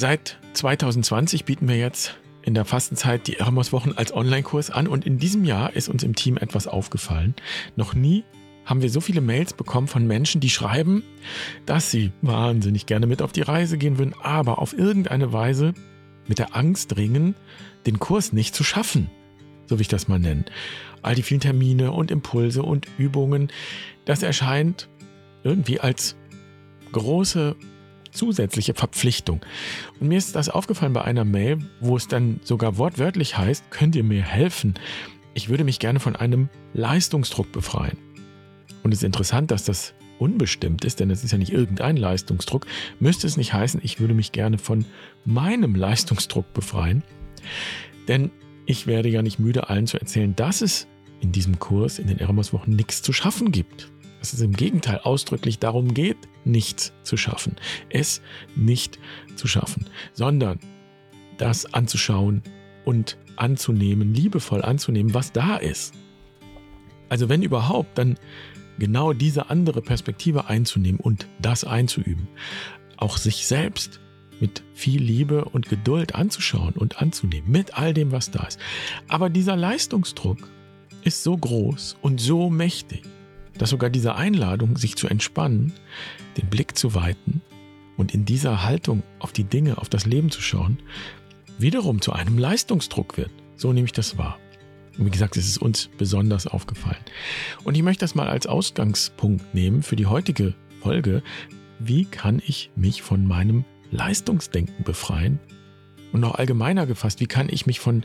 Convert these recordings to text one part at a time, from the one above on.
Seit 2020 bieten wir jetzt in der Fastenzeit die Eremos-Wochen als Online-Kurs an und in diesem Jahr ist uns im Team etwas aufgefallen. Noch nie haben wir so viele Mails bekommen von Menschen, die schreiben, dass sie wahnsinnig gerne mit auf die Reise gehen würden, aber auf irgendeine Weise mit der Angst ringen, den Kurs nicht zu schaffen, so wie ich das mal nenne. All die vielen Termine und Impulse und Übungen, das erscheint irgendwie als große zusätzliche Verpflichtung. Und mir ist das aufgefallen bei einer Mail, wo es dann sogar wortwörtlich heißt, könnt ihr mir helfen? Ich würde mich gerne von einem Leistungsdruck befreien. Und es ist interessant, dass das unbestimmt ist, denn es ist ja nicht irgendein Leistungsdruck, müsste es nicht heißen, ich würde mich gerne von meinem Leistungsdruck befreien. Denn ich werde ja nicht müde, allen zu erzählen, dass es in diesem Kurs, in den Eremos-Wochen, nichts zu schaffen gibt. Dass es im Gegenteil ausdrücklich darum geht, nichts zu schaffen. Es nicht zu schaffen, sondern das anzuschauen und anzunehmen, liebevoll anzunehmen, was da ist. Also wenn überhaupt, dann genau diese andere Perspektive einzunehmen und das einzuüben. Auch sich selbst mit viel Liebe und Geduld anzuschauen und anzunehmen, mit all dem, was da ist. Aber dieser Leistungsdruck ist so groß und so mächtig, dass sogar diese Einladung, sich zu entspannen, den Blick zu weiten und in dieser Haltung auf die Dinge, auf das Leben zu schauen, wiederum zu einem Leistungsdruck wird. So nehme ich das wahr. Und wie gesagt, es ist uns besonders aufgefallen. Und ich möchte das mal als Ausgangspunkt nehmen für die heutige Folge. Wie kann ich mich von meinem Leistungsdenken befreien? Und noch allgemeiner gefasst, wie kann ich mich von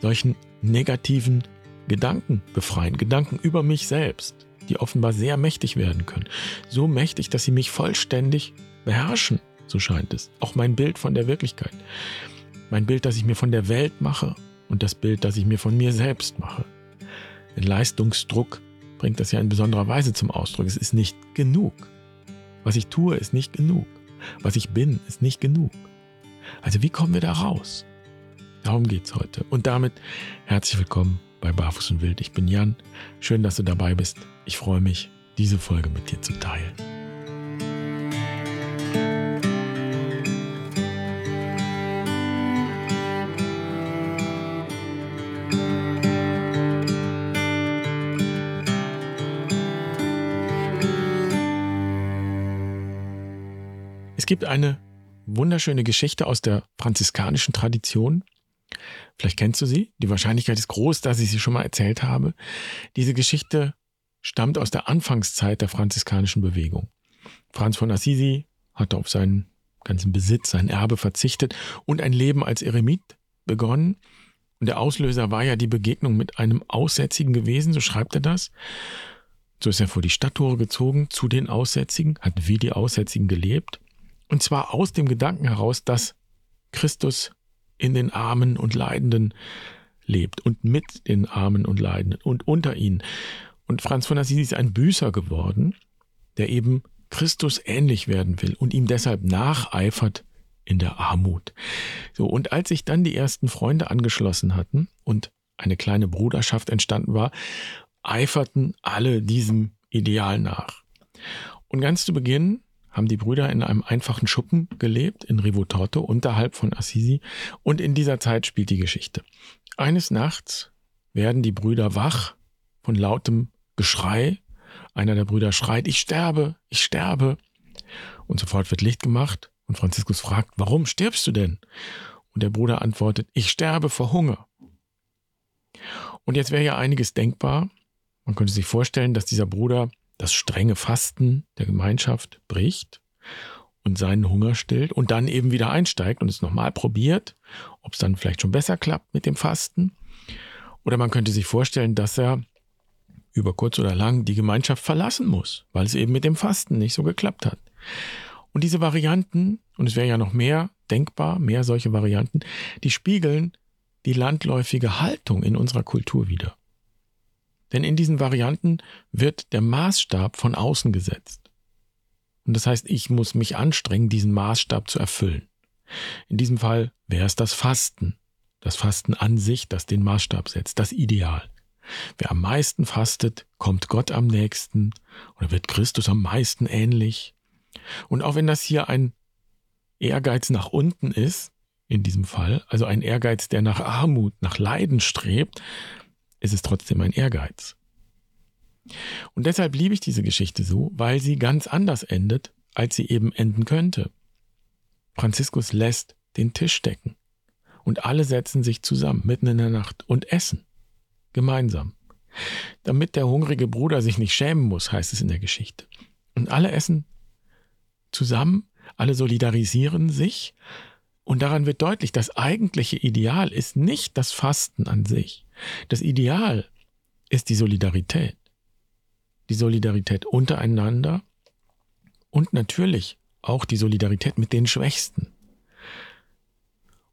solchen negativen Gedanken befreien? Gedanken über mich selbst die offenbar sehr mächtig werden können. So mächtig, dass sie mich vollständig beherrschen, so scheint es. Auch mein Bild von der Wirklichkeit. Mein Bild, das ich mir von der Welt mache und das Bild, das ich mir von mir selbst mache. Denn Leistungsdruck bringt das ja in besonderer Weise zum Ausdruck. Es ist nicht genug. Was ich tue, ist nicht genug. Was ich bin, ist nicht genug. Also wie kommen wir da raus? Darum geht es heute. Und damit herzlich willkommen bei Barfuß und Wild. Ich bin Jan. Schön, dass du dabei bist. Ich freue mich, diese Folge mit dir zu teilen. Es gibt eine wunderschöne Geschichte aus der franziskanischen Tradition, Vielleicht kennst du sie. Die Wahrscheinlichkeit ist groß, dass ich sie schon mal erzählt habe. Diese Geschichte stammt aus der Anfangszeit der franziskanischen Bewegung. Franz von Assisi hatte auf seinen ganzen Besitz, sein Erbe verzichtet und ein Leben als Eremit begonnen. Und der Auslöser war ja die Begegnung mit einem Aussätzigen gewesen, so schreibt er das. So ist er vor die Stadttore gezogen zu den Aussätzigen, hat wie die Aussätzigen gelebt. Und zwar aus dem Gedanken heraus, dass Christus in den Armen und Leidenden lebt und mit den Armen und Leidenden und unter ihnen. Und Franz von Assisi ist ein Büßer geworden, der eben Christus ähnlich werden will und ihm deshalb nacheifert in der Armut. So, und als sich dann die ersten Freunde angeschlossen hatten und eine kleine Bruderschaft entstanden war, eiferten alle diesem Ideal nach. Und ganz zu Beginn haben die Brüder in einem einfachen Schuppen gelebt, in Rivotorto, unterhalb von Assisi, und in dieser Zeit spielt die Geschichte. Eines Nachts werden die Brüder wach von lautem Geschrei. Einer der Brüder schreit, ich sterbe, ich sterbe. Und sofort wird Licht gemacht und Franziskus fragt, warum stirbst du denn? Und der Bruder antwortet, ich sterbe vor Hunger. Und jetzt wäre ja einiges denkbar. Man könnte sich vorstellen, dass dieser Bruder das strenge Fasten der Gemeinschaft bricht und seinen Hunger stillt und dann eben wieder einsteigt und es nochmal probiert, ob es dann vielleicht schon besser klappt mit dem Fasten. Oder man könnte sich vorstellen, dass er über kurz oder lang die Gemeinschaft verlassen muss, weil es eben mit dem Fasten nicht so geklappt hat. Und diese Varianten, und es wäre ja noch mehr denkbar, mehr solche Varianten, die spiegeln die landläufige Haltung in unserer Kultur wieder. Denn in diesen Varianten wird der Maßstab von außen gesetzt. Und das heißt, ich muss mich anstrengen, diesen Maßstab zu erfüllen. In diesem Fall wäre es das Fasten. Das Fasten an sich, das den Maßstab setzt, das Ideal. Wer am meisten fastet, kommt Gott am nächsten oder wird Christus am meisten ähnlich. Und auch wenn das hier ein Ehrgeiz nach unten ist, in diesem Fall, also ein Ehrgeiz, der nach Armut, nach Leiden strebt, ist es trotzdem ein Ehrgeiz. Und deshalb liebe ich diese Geschichte so, weil sie ganz anders endet, als sie eben enden könnte. Franziskus lässt den Tisch decken und alle setzen sich zusammen mitten in der Nacht und essen. Gemeinsam. Damit der hungrige Bruder sich nicht schämen muss, heißt es in der Geschichte. Und alle essen zusammen, alle solidarisieren sich und daran wird deutlich, das eigentliche Ideal ist nicht das Fasten an sich. Das Ideal ist die Solidarität die Solidarität untereinander und natürlich auch die Solidarität mit den Schwächsten.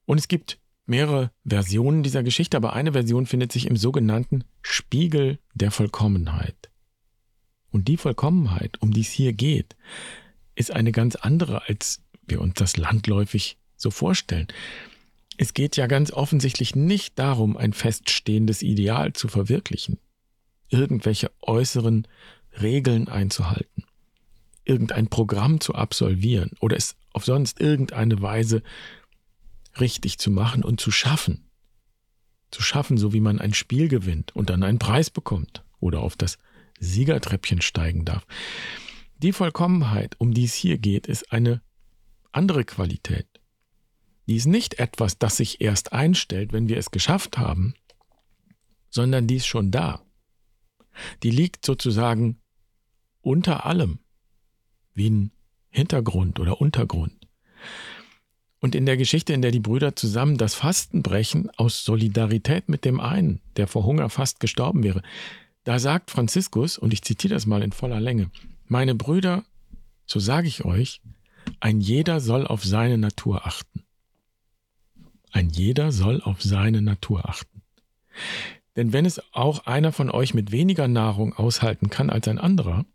Und es gibt mehrere Versionen dieser Geschichte, aber eine Version findet sich im sogenannten Spiegel der Vollkommenheit. Und die Vollkommenheit, um die es hier geht, ist eine ganz andere, als wir uns das landläufig so vorstellen. Es geht ja ganz offensichtlich nicht darum, ein feststehendes Ideal zu verwirklichen irgendwelche äußeren Regeln einzuhalten, irgendein Programm zu absolvieren oder es auf sonst irgendeine Weise richtig zu machen und zu schaffen. Zu schaffen, so wie man ein Spiel gewinnt und dann einen Preis bekommt oder auf das Siegertreppchen steigen darf. Die Vollkommenheit, um die es hier geht, ist eine andere Qualität. Die ist nicht etwas, das sich erst einstellt, wenn wir es geschafft haben, sondern die ist schon da die liegt sozusagen unter allem, wie ein Hintergrund oder Untergrund. Und in der Geschichte, in der die Brüder zusammen das Fasten brechen, aus Solidarität mit dem einen, der vor Hunger fast gestorben wäre, da sagt Franziskus, und ich zitiere das mal in voller Länge, meine Brüder, so sage ich euch, ein jeder soll auf seine Natur achten. Ein jeder soll auf seine Natur achten. Denn wenn es auch einer von euch mit weniger Nahrung aushalten kann als ein anderer,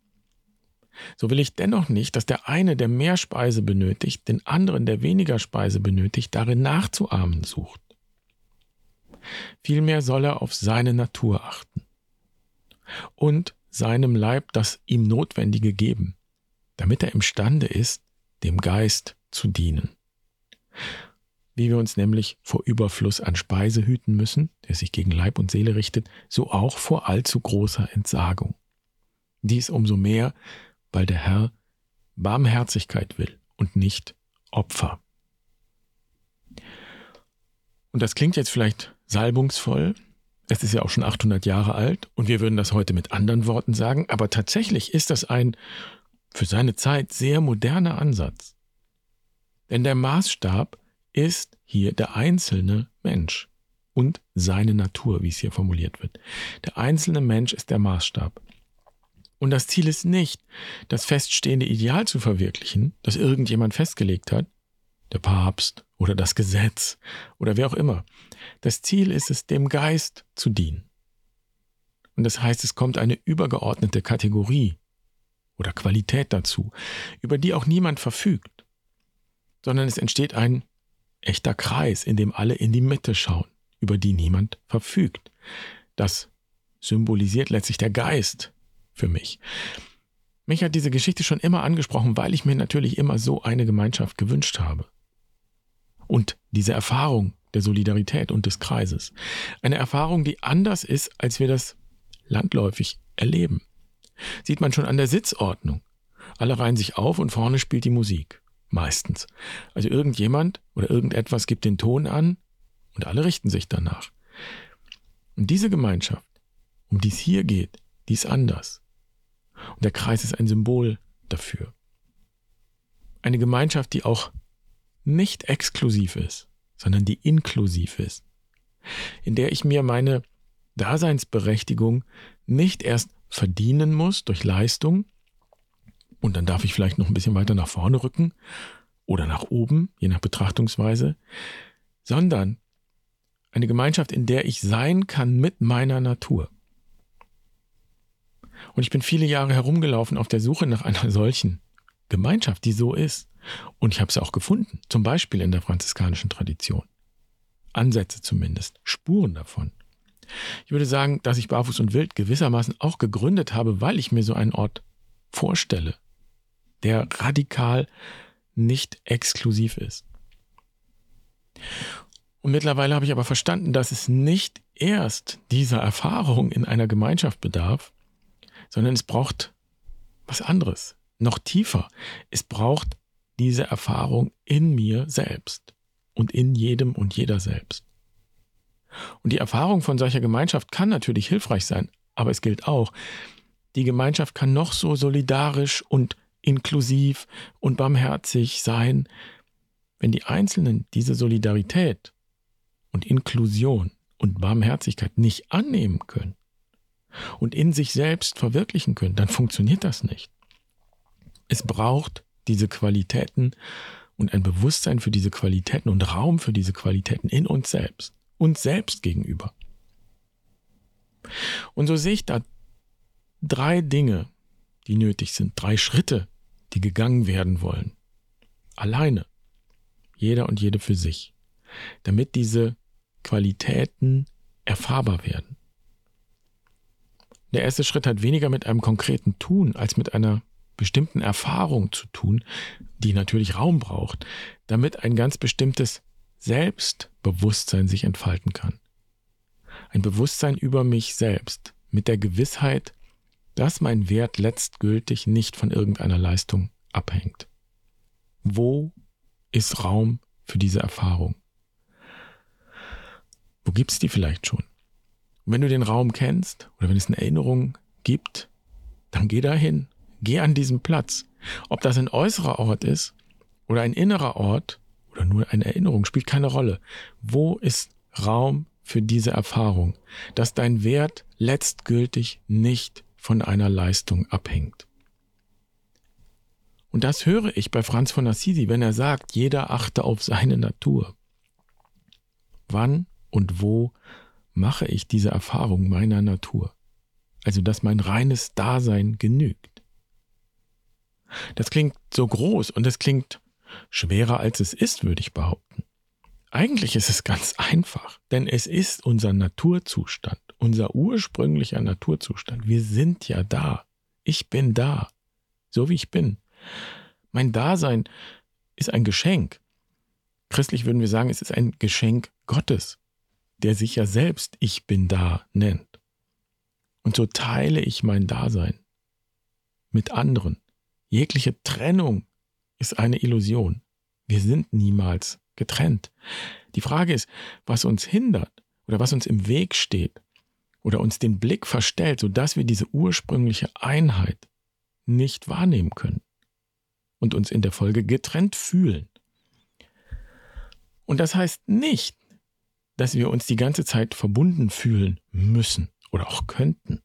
so will ich dennoch nicht, dass der eine, der mehr Speise benötigt, den anderen, der weniger Speise benötigt, darin nachzuahmen sucht. Vielmehr soll er auf seine Natur achten und seinem Leib das ihm Notwendige geben, damit er imstande ist, dem Geist zu dienen wie wir uns nämlich vor Überfluss an Speise hüten müssen, der sich gegen Leib und Seele richtet, so auch vor allzu großer Entsagung. Dies umso mehr, weil der Herr Barmherzigkeit will und nicht Opfer. Und das klingt jetzt vielleicht salbungsvoll, es ist ja auch schon 800 Jahre alt und wir würden das heute mit anderen Worten sagen, aber tatsächlich ist das ein für seine Zeit sehr moderner Ansatz. Denn der Maßstab ist hier der einzelne Mensch und seine Natur, wie es hier formuliert wird. Der einzelne Mensch ist der Maßstab. Und das Ziel ist nicht, das feststehende Ideal zu verwirklichen, das irgendjemand festgelegt hat, der Papst oder das Gesetz oder wer auch immer. Das Ziel ist es, dem Geist zu dienen. Und das heißt, es kommt eine übergeordnete Kategorie oder Qualität dazu, über die auch niemand verfügt, sondern es entsteht ein echter Kreis, in dem alle in die Mitte schauen, über die niemand verfügt. Das symbolisiert letztlich der Geist für mich. Mich hat diese Geschichte schon immer angesprochen, weil ich mir natürlich immer so eine Gemeinschaft gewünscht habe. Und diese Erfahrung der Solidarität und des Kreises. Eine Erfahrung, die anders ist, als wir das landläufig erleben. Sieht man schon an der Sitzordnung. Alle reihen sich auf und vorne spielt die Musik. Meistens. Also irgendjemand oder irgendetwas gibt den Ton an und alle richten sich danach. Und diese Gemeinschaft, um die es hier geht, die ist anders. Und der Kreis ist ein Symbol dafür. Eine Gemeinschaft, die auch nicht exklusiv ist, sondern die inklusiv ist. In der ich mir meine Daseinsberechtigung nicht erst verdienen muss durch Leistung, und dann darf ich vielleicht noch ein bisschen weiter nach vorne rücken oder nach oben, je nach Betrachtungsweise, sondern eine Gemeinschaft, in der ich sein kann mit meiner Natur. Und ich bin viele Jahre herumgelaufen auf der Suche nach einer solchen Gemeinschaft, die so ist. Und ich habe sie auch gefunden, zum Beispiel in der franziskanischen Tradition. Ansätze zumindest, Spuren davon. Ich würde sagen, dass ich Barfuß und Wild gewissermaßen auch gegründet habe, weil ich mir so einen Ort vorstelle, der radikal nicht exklusiv ist. Und mittlerweile habe ich aber verstanden, dass es nicht erst dieser Erfahrung in einer Gemeinschaft bedarf, sondern es braucht was anderes, noch tiefer. Es braucht diese Erfahrung in mir selbst und in jedem und jeder selbst. Und die Erfahrung von solcher Gemeinschaft kann natürlich hilfreich sein, aber es gilt auch, die Gemeinschaft kann noch so solidarisch und inklusiv und barmherzig sein, wenn die Einzelnen diese Solidarität und Inklusion und Barmherzigkeit nicht annehmen können und in sich selbst verwirklichen können, dann funktioniert das nicht. Es braucht diese Qualitäten und ein Bewusstsein für diese Qualitäten und Raum für diese Qualitäten in uns selbst, uns selbst gegenüber. Und so sehe ich da drei Dinge, die nötig sind, drei Schritte, die gegangen werden wollen. Alleine. Jeder und jede für sich. Damit diese Qualitäten erfahrbar werden. Der erste Schritt hat weniger mit einem konkreten Tun als mit einer bestimmten Erfahrung zu tun, die natürlich Raum braucht, damit ein ganz bestimmtes Selbstbewusstsein sich entfalten kann. Ein Bewusstsein über mich selbst, mit der Gewissheit, dass mein Wert letztgültig nicht von irgendeiner Leistung abhängt. Wo ist Raum für diese Erfahrung? Wo gibt es die vielleicht schon? Und wenn du den Raum kennst oder wenn es eine Erinnerung gibt, dann geh dahin, geh an diesen Platz. Ob das ein äußerer Ort ist oder ein innerer Ort oder nur eine Erinnerung, spielt keine Rolle. Wo ist Raum für diese Erfahrung, dass dein Wert letztgültig nicht von einer Leistung abhängt? Und das höre ich bei Franz von Assisi, wenn er sagt, jeder achte auf seine Natur. Wann und wo mache ich diese Erfahrung meiner Natur? Also, dass mein reines Dasein genügt. Das klingt so groß und es klingt schwerer als es ist, würde ich behaupten. Eigentlich ist es ganz einfach, denn es ist unser Naturzustand, unser ursprünglicher Naturzustand. Wir sind ja da. Ich bin da, so wie ich bin. Mein Dasein ist ein Geschenk. Christlich würden wir sagen, es ist ein Geschenk Gottes, der sich ja selbst Ich bin da nennt. Und so teile ich mein Dasein mit anderen. Jegliche Trennung ist eine Illusion. Wir sind niemals getrennt. Die Frage ist, was uns hindert oder was uns im Weg steht oder uns den Blick verstellt, sodass wir diese ursprüngliche Einheit nicht wahrnehmen können und uns in der Folge getrennt fühlen. Und das heißt nicht, dass wir uns die ganze Zeit verbunden fühlen müssen oder auch könnten.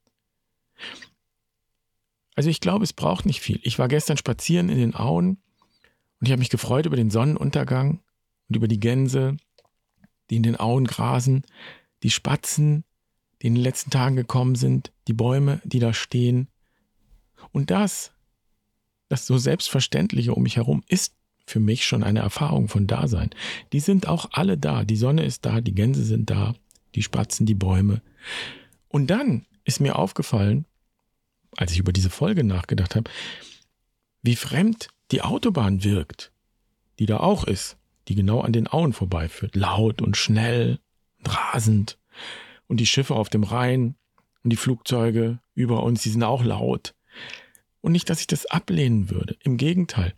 Also ich glaube, es braucht nicht viel. Ich war gestern spazieren in den Auen und ich habe mich gefreut über den Sonnenuntergang und über die Gänse, die in den Auen grasen, die Spatzen, die in den letzten Tagen gekommen sind, die Bäume, die da stehen. Und das das so Selbstverständliche um mich herum ist für mich schon eine Erfahrung von Dasein. Die sind auch alle da. Die Sonne ist da, die Gänse sind da, die Spatzen, die Bäume. Und dann ist mir aufgefallen, als ich über diese Folge nachgedacht habe, wie fremd die Autobahn wirkt, die da auch ist, die genau an den Auen vorbeiführt. Laut und schnell, und rasend. Und die Schiffe auf dem Rhein und die Flugzeuge über uns, die sind auch laut. Und nicht, dass ich das ablehnen würde. Im Gegenteil.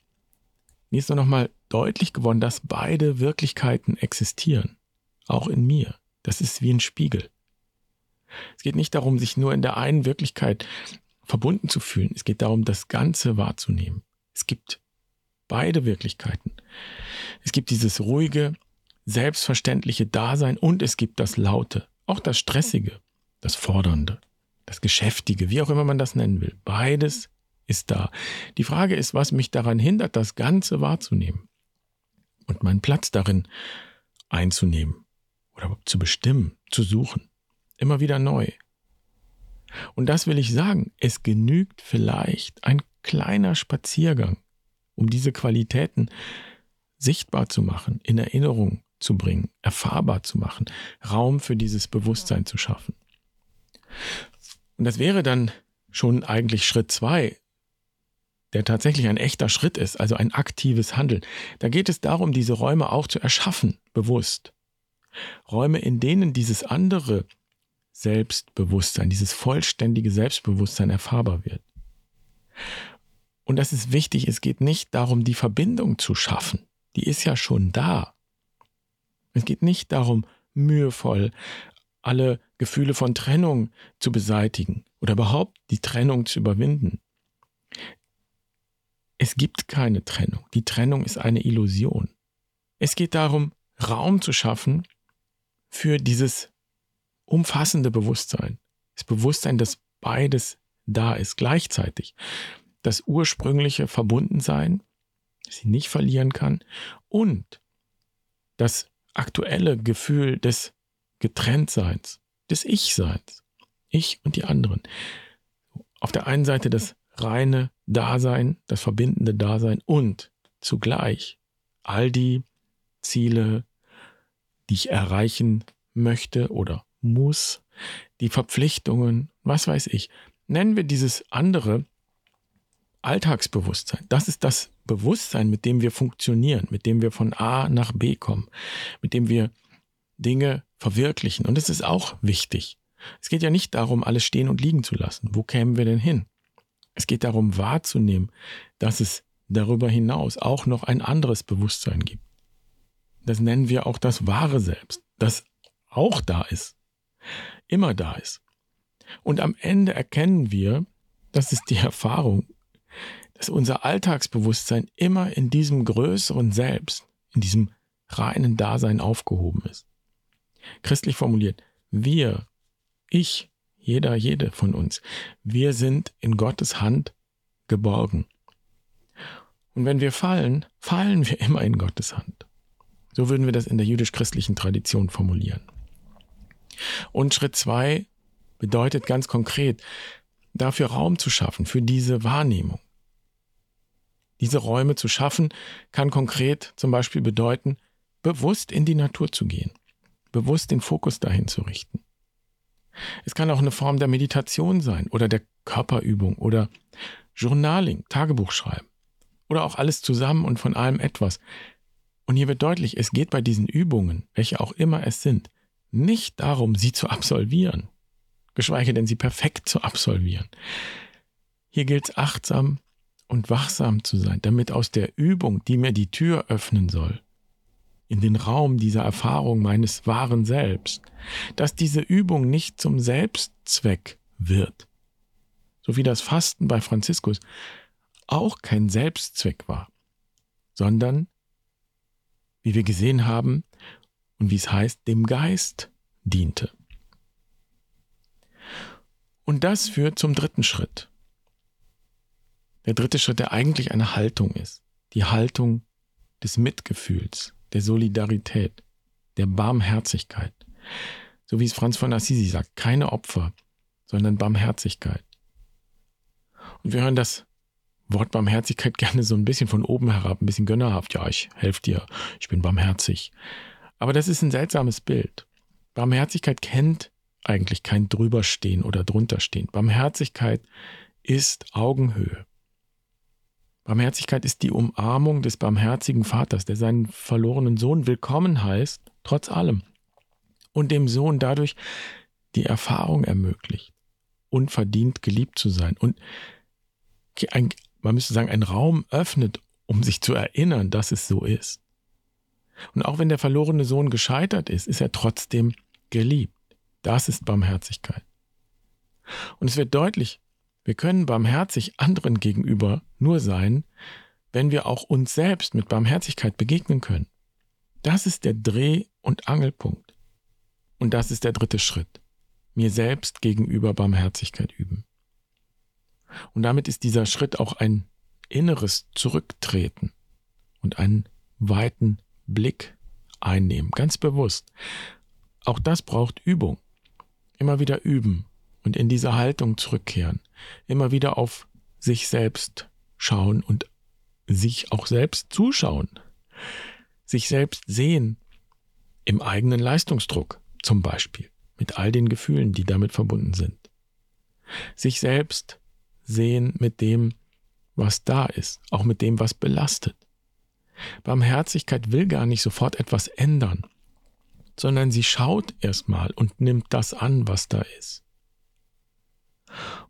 Mir ist nur nochmal deutlich geworden, dass beide Wirklichkeiten existieren. Auch in mir. Das ist wie ein Spiegel. Es geht nicht darum, sich nur in der einen Wirklichkeit verbunden zu fühlen. Es geht darum, das Ganze wahrzunehmen. Es gibt beide Wirklichkeiten. Es gibt dieses ruhige, selbstverständliche Dasein und es gibt das Laute, auch das Stressige, das Fordernde, das Geschäftige, wie auch immer man das nennen will. Beides ist da. Die Frage ist, was mich daran hindert, das Ganze wahrzunehmen und meinen Platz darin einzunehmen oder zu bestimmen, zu suchen. Immer wieder neu. Und das will ich sagen, es genügt vielleicht ein kleiner Spaziergang, um diese Qualitäten sichtbar zu machen, in Erinnerung zu bringen, erfahrbar zu machen, Raum für dieses Bewusstsein zu schaffen. Und das wäre dann schon eigentlich Schritt zwei der tatsächlich ein echter Schritt ist, also ein aktives Handeln. Da geht es darum, diese Räume auch zu erschaffen, bewusst. Räume, in denen dieses andere Selbstbewusstsein, dieses vollständige Selbstbewusstsein erfahrbar wird. Und das ist wichtig, es geht nicht darum, die Verbindung zu schaffen. Die ist ja schon da. Es geht nicht darum, mühevoll alle Gefühle von Trennung zu beseitigen oder überhaupt die Trennung zu überwinden. Es gibt keine Trennung. Die Trennung ist eine Illusion. Es geht darum, Raum zu schaffen für dieses umfassende Bewusstsein. Das Bewusstsein, dass beides da ist gleichzeitig. Das ursprüngliche Verbundensein, das sie nicht verlieren kann, und das aktuelle Gefühl des Getrenntseins, des Ich-Seins. Ich und die anderen. Auf der einen Seite das reine Dasein, das verbindende Dasein und zugleich all die Ziele, die ich erreichen möchte oder muss, die Verpflichtungen, was weiß ich. Nennen wir dieses andere Alltagsbewusstsein. Das ist das Bewusstsein, mit dem wir funktionieren, mit dem wir von A nach B kommen, mit dem wir Dinge verwirklichen. Und es ist auch wichtig. Es geht ja nicht darum, alles stehen und liegen zu lassen. Wo kämen wir denn hin? Es geht darum wahrzunehmen, dass es darüber hinaus auch noch ein anderes Bewusstsein gibt. Das nennen wir auch das wahre Selbst, das auch da ist, immer da ist. Und am Ende erkennen wir, das ist die Erfahrung, dass unser Alltagsbewusstsein immer in diesem größeren Selbst, in diesem reinen Dasein aufgehoben ist. Christlich formuliert, wir, ich, jeder, jede von uns, wir sind in Gottes Hand geborgen. Und wenn wir fallen, fallen wir immer in Gottes Hand. So würden wir das in der jüdisch-christlichen Tradition formulieren. Und Schritt zwei bedeutet ganz konkret, dafür Raum zu schaffen, für diese Wahrnehmung. Diese Räume zu schaffen, kann konkret zum Beispiel bedeuten, bewusst in die Natur zu gehen, bewusst den Fokus dahin zu richten. Es kann auch eine Form der Meditation sein oder der Körperübung oder Journaling, Tagebuch schreiben oder auch alles zusammen und von allem etwas. Und hier wird deutlich, es geht bei diesen Übungen, welche auch immer es sind, nicht darum, sie zu absolvieren, geschweige denn sie perfekt zu absolvieren. Hier gilt es achtsam und wachsam zu sein, damit aus der Übung, die mir die Tür öffnen soll, in den Raum dieser Erfahrung meines wahren Selbst, dass diese Übung nicht zum Selbstzweck wird, so wie das Fasten bei Franziskus auch kein Selbstzweck war, sondern, wie wir gesehen haben und wie es heißt, dem Geist diente. Und das führt zum dritten Schritt. Der dritte Schritt, der eigentlich eine Haltung ist. Die Haltung des Mitgefühls, der Solidarität, der Barmherzigkeit. So wie es Franz von Assisi sagt, keine Opfer, sondern Barmherzigkeit. Und wir hören das Wort Barmherzigkeit gerne so ein bisschen von oben herab, ein bisschen gönnerhaft. Ja, ich helfe dir, ich bin barmherzig. Aber das ist ein seltsames Bild. Barmherzigkeit kennt eigentlich kein Drüberstehen oder Drunterstehen. Barmherzigkeit ist Augenhöhe. Barmherzigkeit ist die Umarmung des barmherzigen Vaters, der seinen verlorenen Sohn willkommen heißt, trotz allem, und dem Sohn dadurch die Erfahrung ermöglicht, unverdient geliebt zu sein und ein, man müsste sagen, einen Raum öffnet, um sich zu erinnern, dass es so ist. Und auch wenn der verlorene Sohn gescheitert ist, ist er trotzdem geliebt. Das ist Barmherzigkeit. Und es wird deutlich, wir können barmherzig anderen gegenüber nur sein, wenn wir auch uns selbst mit Barmherzigkeit begegnen können. Das ist der Dreh- und Angelpunkt. Und das ist der dritte Schritt. Mir selbst gegenüber Barmherzigkeit üben. Und damit ist dieser Schritt auch ein inneres Zurücktreten und einen weiten Blick einnehmen, ganz bewusst. Auch das braucht Übung. Immer wieder üben und in diese Haltung zurückkehren. Immer wieder auf sich selbst schauen und sich auch selbst zuschauen. Sich selbst sehen im eigenen Leistungsdruck zum Beispiel, mit all den Gefühlen, die damit verbunden sind. Sich selbst sehen mit dem, was da ist, auch mit dem, was belastet. Barmherzigkeit will gar nicht sofort etwas ändern, sondern sie schaut erstmal und nimmt das an, was da ist.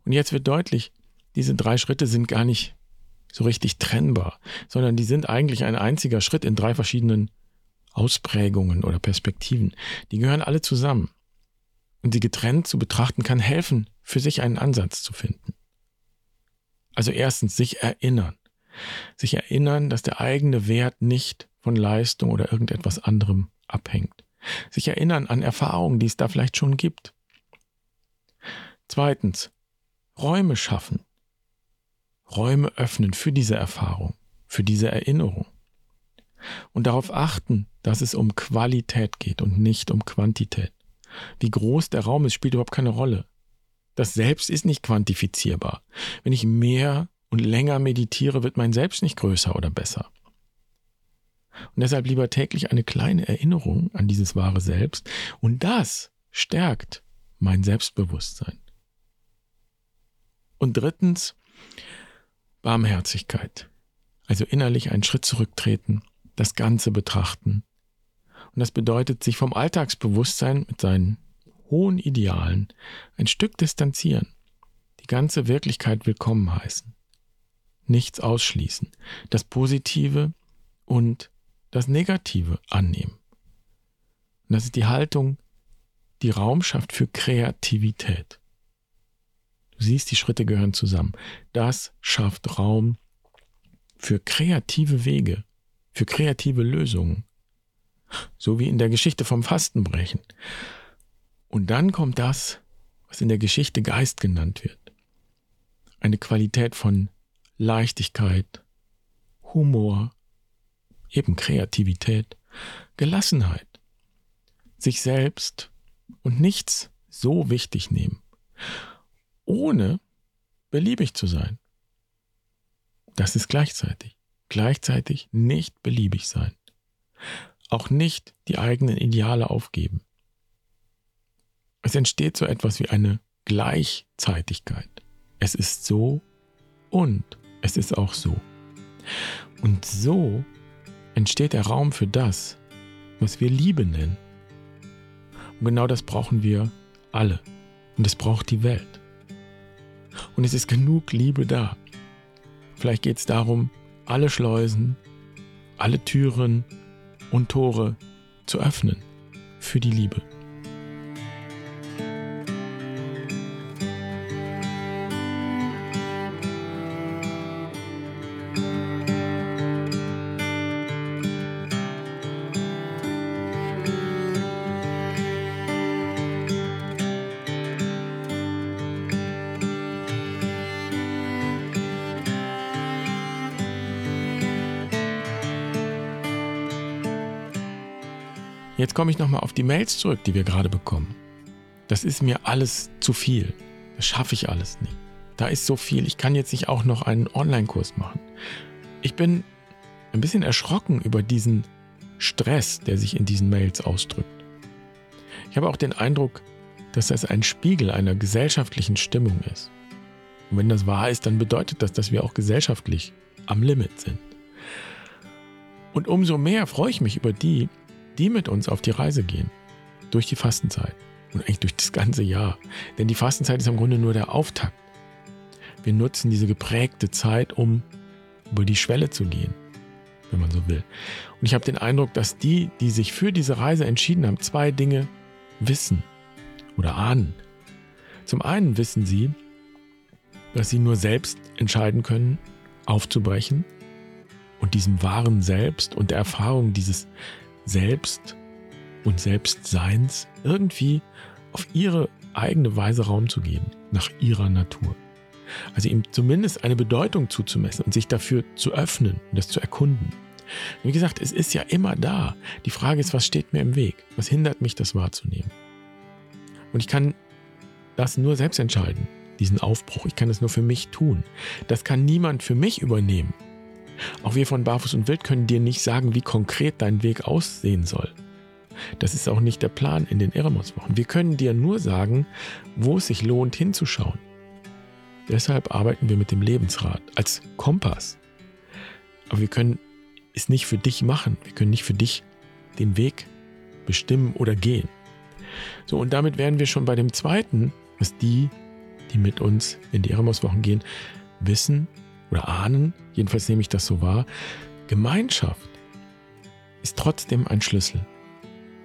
Und jetzt wird deutlich, diese drei Schritte sind gar nicht so richtig trennbar, sondern die sind eigentlich ein einziger Schritt in drei verschiedenen Ausprägungen oder Perspektiven. Die gehören alle zusammen. Und sie getrennt zu betrachten kann helfen, für sich einen Ansatz zu finden. Also erstens sich erinnern. Sich erinnern, dass der eigene Wert nicht von Leistung oder irgendetwas anderem abhängt. Sich erinnern an Erfahrungen, die es da vielleicht schon gibt. Zweitens, Räume schaffen. Räume öffnen für diese Erfahrung, für diese Erinnerung. Und darauf achten, dass es um Qualität geht und nicht um Quantität. Wie groß der Raum ist, spielt überhaupt keine Rolle. Das Selbst ist nicht quantifizierbar. Wenn ich mehr und länger meditiere, wird mein Selbst nicht größer oder besser. Und deshalb lieber täglich eine kleine Erinnerung an dieses wahre Selbst und das stärkt mein Selbstbewusstsein. Und drittens, Barmherzigkeit. Also innerlich einen Schritt zurücktreten, das Ganze betrachten. Und das bedeutet, sich vom Alltagsbewusstsein mit seinen hohen Idealen ein Stück distanzieren, die ganze Wirklichkeit willkommen heißen, nichts ausschließen, das Positive und das Negative annehmen. Und das ist die Haltung, die Raum schafft für Kreativität. Siehst, die Schritte gehören zusammen. Das schafft Raum für kreative Wege, für kreative Lösungen. So wie in der Geschichte vom Fastenbrechen. Und dann kommt das, was in der Geschichte Geist genannt wird. Eine Qualität von Leichtigkeit, Humor, eben Kreativität, Gelassenheit, sich selbst und nichts so wichtig nehmen, ohne beliebig zu sein. Das ist gleichzeitig, gleichzeitig nicht beliebig sein, auch nicht die eigenen Ideale aufgeben. Es entsteht so etwas wie eine Gleichzeitigkeit. Es ist so und es ist auch so. Und so entsteht der Raum für das, was wir Liebe nennen. Und genau das brauchen wir alle. Und es braucht die Welt. Und es ist genug Liebe da. Vielleicht geht es darum, alle Schleusen, alle Türen und Tore zu öffnen für die Liebe. Jetzt komme ich nochmal auf die Mails zurück, die wir gerade bekommen. Das ist mir alles zu viel. Das schaffe ich alles nicht. Da ist so viel. Ich kann jetzt nicht auch noch einen Online-Kurs machen. Ich bin ein bisschen erschrocken über diesen Stress, der sich in diesen Mails ausdrückt. Ich habe auch den Eindruck, dass das ein Spiegel einer gesellschaftlichen Stimmung ist. Und wenn das wahr ist, dann bedeutet das, dass wir auch gesellschaftlich am Limit sind. Und umso mehr freue ich mich über die, die mit uns auf die Reise gehen. Durch die Fastenzeit. Und eigentlich durch das ganze Jahr. Denn die Fastenzeit ist im Grunde nur der Auftakt. Wir nutzen diese geprägte Zeit, um über die Schwelle zu gehen, wenn man so will. Und ich habe den Eindruck, dass die, die sich für diese Reise entschieden haben, zwei Dinge wissen oder ahnen. Zum einen wissen sie, dass sie nur selbst entscheiden können, aufzubrechen und diesem wahren Selbst und der Erfahrung dieses selbst und Selbstseins irgendwie auf ihre eigene Weise Raum zu geben, nach ihrer Natur. Also ihm zumindest eine Bedeutung zuzumessen und sich dafür zu öffnen und das zu erkunden. wie gesagt, es ist ja immer da. Die Frage ist, was steht mir im Weg? Was hindert mich, das wahrzunehmen? Und ich kann das nur selbst entscheiden, diesen Aufbruch. Ich kann es nur für mich tun. Das kann niemand für mich übernehmen. Auch wir von Barfuß und Wild können dir nicht sagen, wie konkret dein Weg aussehen soll. Das ist auch nicht der Plan in den Eremos-Wochen. Wir können dir nur sagen, wo es sich lohnt hinzuschauen. Deshalb arbeiten wir mit dem Lebensrat als Kompass. Aber wir können es nicht für dich machen. Wir können nicht für dich den Weg bestimmen oder gehen. So, und damit wären wir schon bei dem zweiten, was die, die mit uns in die Eremos-Wochen gehen, wissen oder ahnen, jedenfalls nehme ich das so wahr, Gemeinschaft ist trotzdem ein Schlüssel.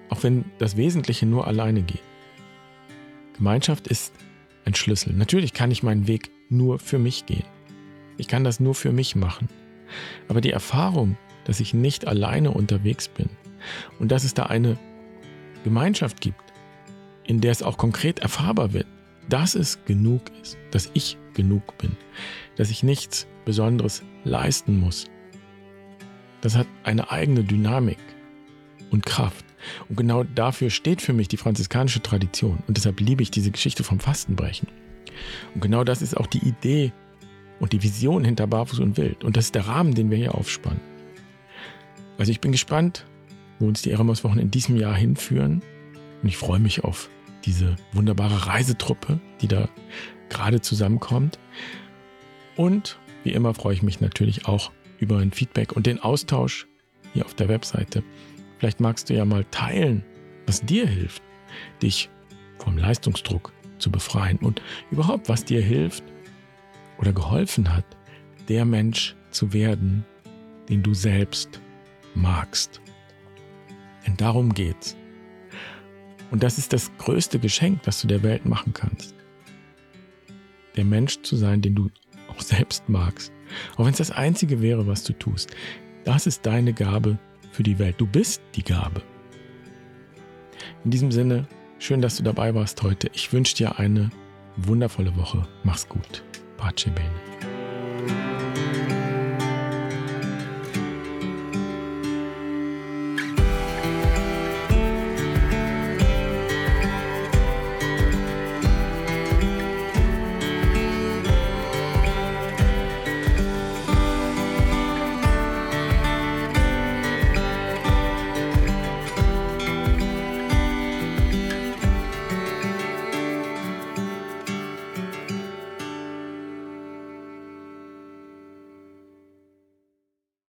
Auch wenn das Wesentliche nur alleine geht. Gemeinschaft ist ein Schlüssel. Natürlich kann ich meinen Weg nur für mich gehen. Ich kann das nur für mich machen. Aber die Erfahrung, dass ich nicht alleine unterwegs bin und dass es da eine Gemeinschaft gibt, in der es auch konkret erfahrbar wird, dass es genug ist, dass ich genug bin, dass ich nichts Besonderes leisten muss. Das hat eine eigene Dynamik und Kraft. Und genau dafür steht für mich die franziskanische Tradition. Und deshalb liebe ich diese Geschichte vom Fastenbrechen. Und genau das ist auch die Idee und die Vision hinter Barfuß und Wild. Und das ist der Rahmen, den wir hier aufspannen. Also ich bin gespannt, wo uns die Eremos-Wochen in diesem Jahr hinführen. Und ich freue mich auf diese wunderbare Reisetruppe, die da gerade zusammenkommt. Und wie immer freue ich mich natürlich auch über ein Feedback und den Austausch hier auf der Webseite. Vielleicht magst du ja mal teilen, was dir hilft, dich vom Leistungsdruck zu befreien und überhaupt, was dir hilft oder geholfen hat, der Mensch zu werden, den du selbst magst. Denn darum geht's. Und das ist das größte Geschenk, das du der Welt machen kannst. Der Mensch zu sein, den du auch selbst magst. Auch wenn es das Einzige wäre, was du tust. Das ist deine Gabe für die Welt. Du bist die Gabe. In diesem Sinne, schön, dass du dabei warst heute. Ich wünsche dir eine wundervolle Woche. Mach's gut. Pace bene.